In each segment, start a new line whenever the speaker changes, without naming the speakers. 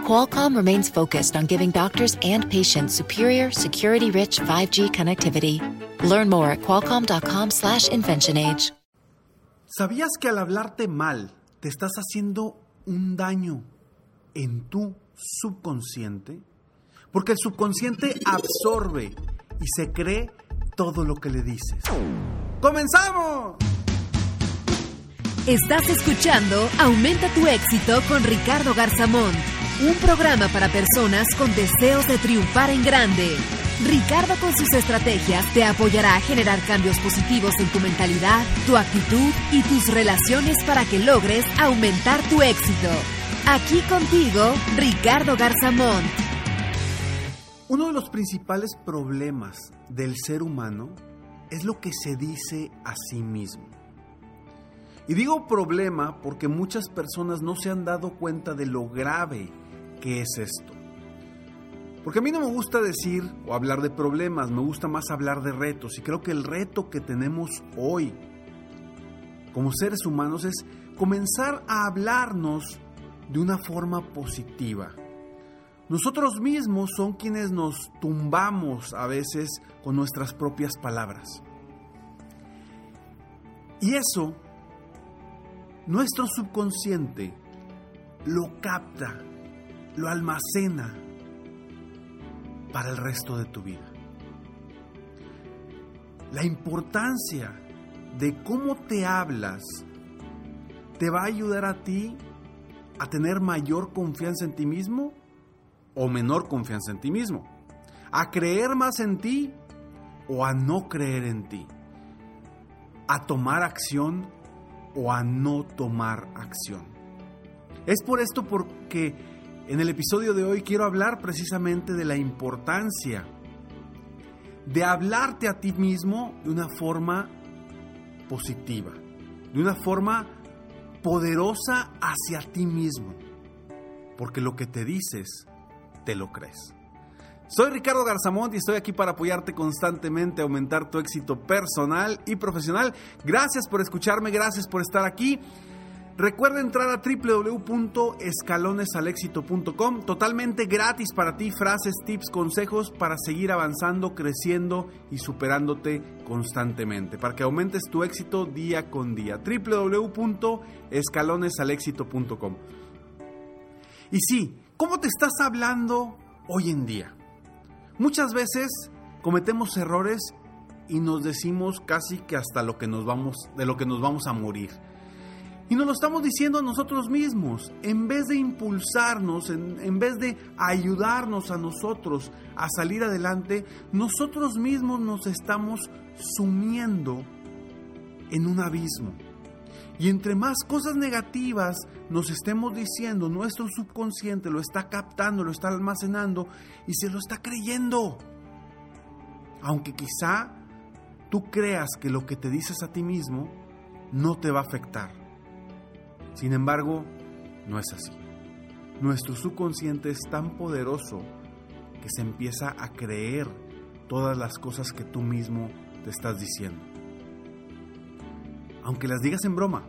Qualcomm remains focused on giving doctors and patients superior, security-rich 5G connectivity. Learn more at qualcomm.com/inventionage.
¿Sabías que al hablarte mal te estás haciendo un daño en tu subconsciente? Porque el subconsciente absorbe y se cree todo lo que le dices. ¡Comenzamos!
Estás escuchando Aumenta tu éxito con Ricardo Garzamón, un programa para personas con deseos de triunfar en grande. Ricardo con sus estrategias te apoyará a generar cambios positivos en tu mentalidad, tu actitud y tus relaciones para que logres aumentar tu éxito. Aquí contigo, Ricardo Garzamón.
Uno de los principales problemas del ser humano es lo que se dice a sí mismo. Y digo problema porque muchas personas no se han dado cuenta de lo grave que es esto. Porque a mí no me gusta decir o hablar de problemas, me gusta más hablar de retos. Y creo que el reto que tenemos hoy como seres humanos es comenzar a hablarnos de una forma positiva. Nosotros mismos son quienes nos tumbamos a veces con nuestras propias palabras. Y eso, nuestro subconsciente lo capta, lo almacena para el resto de tu vida. La importancia de cómo te hablas te va a ayudar a ti a tener mayor confianza en ti mismo o menor confianza en ti mismo, a creer más en ti o a no creer en ti, a tomar acción o a no tomar acción. Es por esto porque en el episodio de hoy quiero hablar precisamente de la importancia de hablarte a ti mismo de una forma positiva, de una forma poderosa hacia ti mismo, porque lo que te dices, te lo crees. Soy Ricardo Garzamont y estoy aquí para apoyarte constantemente aumentar tu éxito personal y profesional. Gracias por escucharme, gracias por estar aquí. Recuerda entrar a www.escalonesalexito.com, totalmente gratis para ti, frases, tips, consejos para seguir avanzando, creciendo y superándote constantemente, para que aumentes tu éxito día con día. www.escalonesalexito.com. Y sí, ¿cómo te estás hablando hoy en día? Muchas veces cometemos errores y nos decimos casi que hasta lo que nos vamos, de lo que nos vamos a morir. Y nos lo estamos diciendo a nosotros mismos. En vez de impulsarnos, en, en, vez de ayudarnos a nosotros a salir adelante, nosotros mismos nos estamos sumiendo en un abismo. Y entre más cosas negativas nos estemos diciendo, nuestro subconsciente lo está captando, lo está almacenando y se lo está creyendo. Aunque quizá tú creas que lo que te dices a ti mismo no te va a afectar. Sin embargo, no es así. Nuestro subconsciente es tan poderoso que se empieza a creer todas las cosas que tú mismo te estás diciendo. Aunque las digas en broma,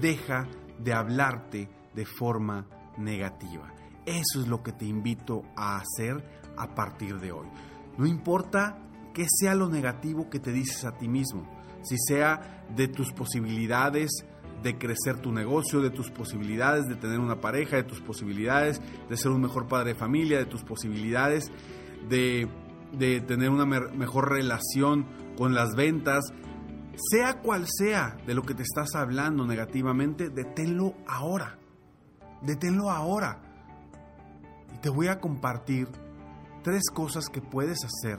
deja de hablarte de forma negativa. Eso es lo que te invito a hacer a partir de hoy. No importa qué sea lo negativo que te dices a ti mismo, si sea de tus posibilidades de crecer tu negocio, de tus posibilidades de tener una pareja, de tus posibilidades de ser un mejor padre de familia, de tus posibilidades de, de tener una mejor relación con las ventas, sea cual sea de lo que te estás hablando negativamente, deténlo ahora. Deténlo ahora. Y te voy a compartir tres cosas que puedes hacer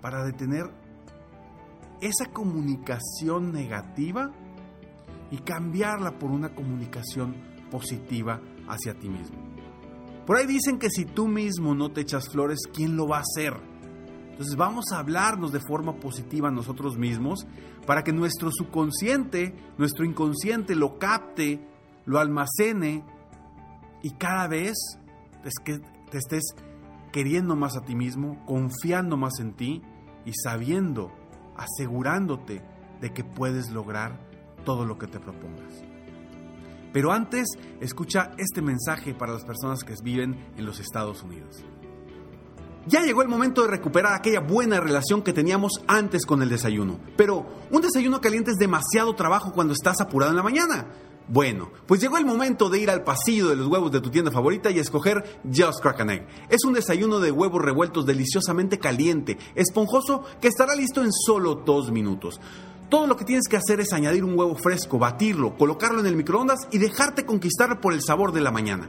para detener esa comunicación negativa y cambiarla por una comunicación positiva hacia ti mismo. Por ahí dicen que si tú mismo no te echas flores, ¿quién lo va a hacer? Entonces vamos a hablarnos de forma positiva a nosotros mismos para que nuestro subconsciente, nuestro inconsciente lo capte, lo almacene y cada vez te estés queriendo más a ti mismo, confiando más en ti y sabiendo, asegurándote de que puedes lograr todo lo que te propongas. Pero antes, escucha este mensaje para las personas que viven en los Estados Unidos. Ya llegó el momento de recuperar aquella buena relación que teníamos antes con el desayuno. Pero un desayuno caliente es demasiado trabajo cuando estás apurado en la mañana. Bueno, pues llegó el momento de ir al pasillo de los huevos de tu tienda favorita y escoger Just Crack Egg. Es un desayuno de huevos revueltos deliciosamente caliente, esponjoso, que estará listo en solo dos minutos. Todo lo que tienes que hacer es añadir un huevo fresco, batirlo, colocarlo en el microondas y dejarte conquistar por el sabor de la mañana.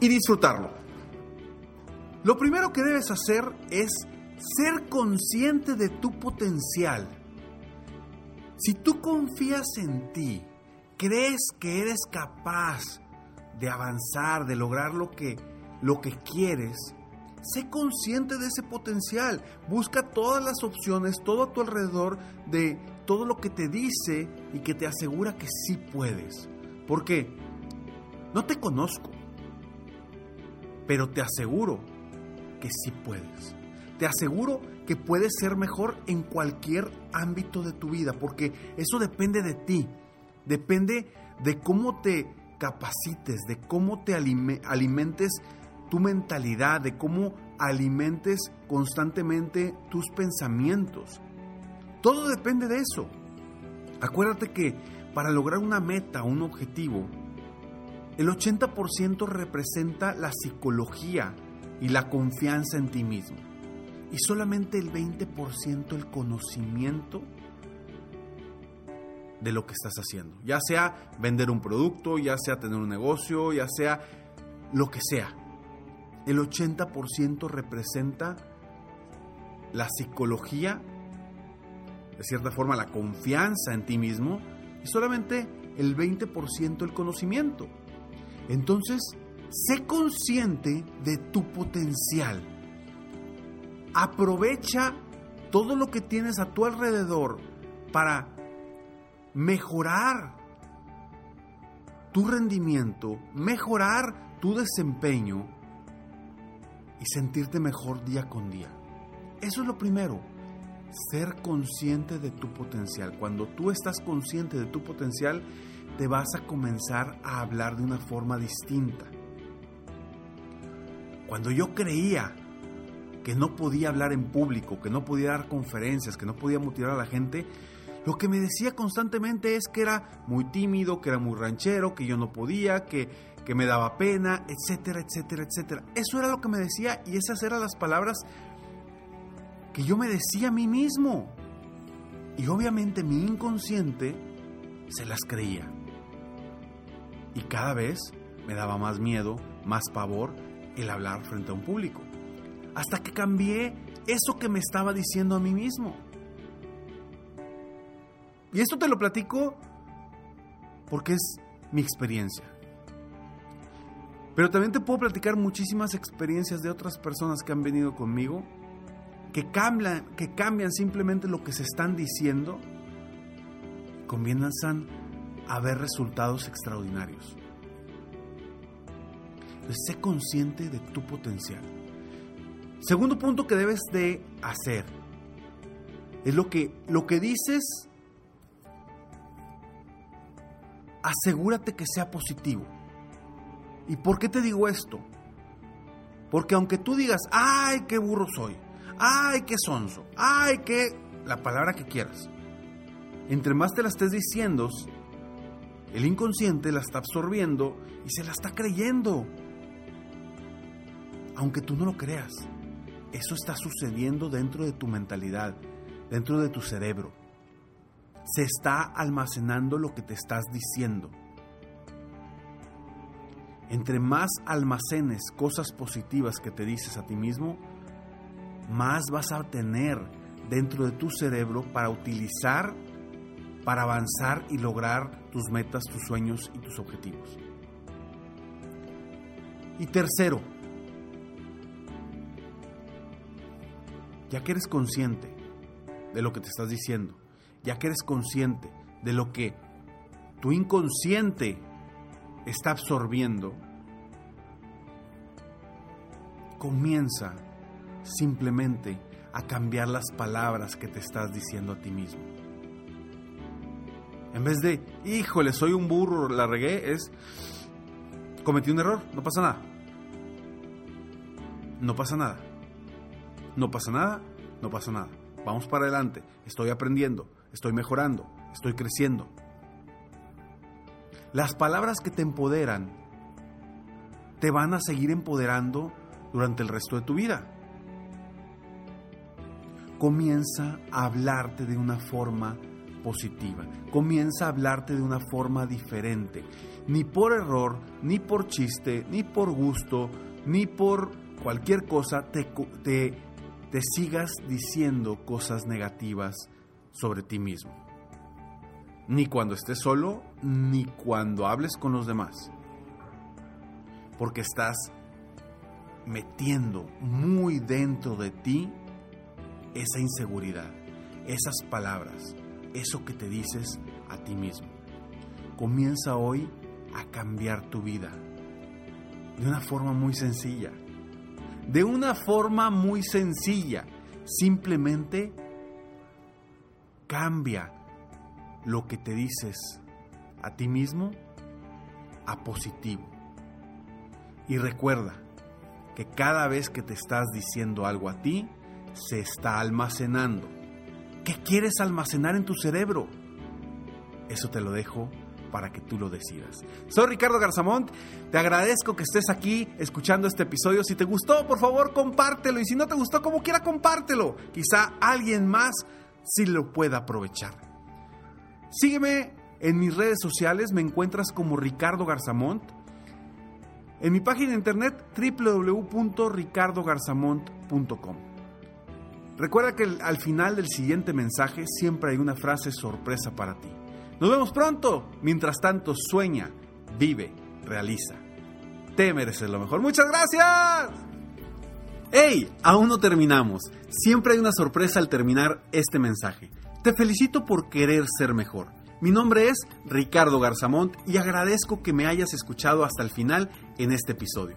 y disfrutarlo. Lo primero que debes hacer es ser consciente de tu potencial. Si tú confías en ti, crees que eres capaz de avanzar, de lograr lo que, lo que quieres, sé consciente de ese potencial. Busca todas las opciones, todo a tu alrededor de todo lo que te dice y que te asegura que sí puedes. Porque no te conozco, pero te aseguro que sí puedes. Te aseguro que puedes ser mejor en cualquier ámbito de tu vida, porque eso depende de ti, depende de cómo te capacites, de cómo te alimentes tu mentalidad, de cómo alimentes constantemente tus pensamientos. Todo depende de eso. Acuérdate que para lograr una meta, un objetivo, el 80% representa la psicología y la confianza en ti mismo. Y solamente el 20% el conocimiento de lo que estás haciendo. Ya sea vender un producto, ya sea tener un negocio, ya sea lo que sea. El 80% representa la psicología, de cierta forma la confianza en ti mismo, y solamente el 20% el conocimiento. Entonces, sé consciente de tu potencial. Aprovecha todo lo que tienes a tu alrededor para mejorar tu rendimiento, mejorar tu desempeño y sentirte mejor día con día. Eso es lo primero, ser consciente de tu potencial. Cuando tú estás consciente de tu potencial, te vas a comenzar a hablar de una forma distinta. Cuando yo creía que no podía hablar en público, que no podía dar conferencias, que no podía motivar a la gente, lo que me decía constantemente es que era muy tímido, que era muy ranchero, que yo no podía, que, que me daba pena, etcétera, etcétera, etcétera. Eso era lo que me decía y esas eran las palabras que yo me decía a mí mismo. Y obviamente mi inconsciente se las creía y cada vez me daba más miedo, más pavor el hablar frente a un público. Hasta que cambié eso que me estaba diciendo a mí mismo. Y esto te lo platico porque es mi experiencia. Pero también te puedo platicar muchísimas experiencias de otras personas que han venido conmigo, que cambian, que cambian simplemente lo que se están diciendo, comienzan a ver resultados extraordinarios. Entonces, sé consciente de tu potencial. Segundo punto que debes de hacer es lo que, lo que dices, asegúrate que sea positivo. ¿Y por qué te digo esto? Porque aunque tú digas, ay, qué burro soy, ay, qué sonso, ay, qué, la palabra que quieras, entre más te la estés diciendo, el inconsciente la está absorbiendo y se la está creyendo. Aunque tú no lo creas. Eso está sucediendo dentro de tu mentalidad, dentro de tu cerebro. Se está almacenando lo que te estás diciendo. Entre más almacenes cosas positivas que te dices a ti mismo, más vas a tener dentro de tu cerebro para utilizar, para avanzar y lograr tus metas, tus sueños y tus objetivos. Y tercero, ya que eres consciente de lo que te estás diciendo, ya que eres consciente de lo que tu inconsciente está absorbiendo, comienza simplemente a cambiar las palabras que te estás diciendo a ti mismo. En vez de, híjole, soy un burro, la regué, es, cometí un error, no pasa nada. No pasa nada. No pasa nada, no pasa nada. Vamos para adelante, estoy aprendiendo, estoy mejorando, estoy creciendo. Las palabras que te empoderan te van a seguir empoderando durante el resto de tu vida. Comienza a hablarte de una forma positiva. Comienza a hablarte de una forma diferente. Ni por error, ni por chiste, ni por gusto, ni por cualquier cosa te, te, te sigas diciendo cosas negativas sobre ti mismo. Ni cuando estés solo, ni cuando hables con los demás. Porque estás metiendo muy dentro de ti esa inseguridad, esas palabras, eso que te dices a ti mismo. Comienza hoy a cambiar tu vida de una forma muy sencilla. De una forma muy sencilla. Simplemente cambia lo que te dices a ti mismo a positivo. Y recuerda, que cada vez que te estás diciendo algo a ti, se está almacenando. ¿Qué quieres almacenar en tu cerebro? Eso te lo dejo para que tú lo decidas. Soy Ricardo Garzamont, te agradezco que estés aquí escuchando este episodio. Si te gustó, por favor, compártelo. Y si no te gustó, como quiera, compártelo. Quizá alguien más sí lo pueda aprovechar. Sígueme en mis redes sociales, me encuentras como Ricardo Garzamont en mi página de internet www.ricardogarzamont.com. Recuerda que al final del siguiente mensaje siempre hay una frase sorpresa para ti. Nos vemos pronto. Mientras tanto, sueña, vive, realiza. Te mereces lo mejor. Muchas gracias. ¡Hey! Aún no terminamos. Siempre hay una sorpresa al terminar este mensaje. Te felicito por querer ser mejor. Mi nombre es Ricardo Garzamont y agradezco que me hayas escuchado hasta el final en este episodio.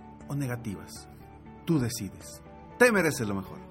o negativas? Tú decides. Te mereces lo mejor.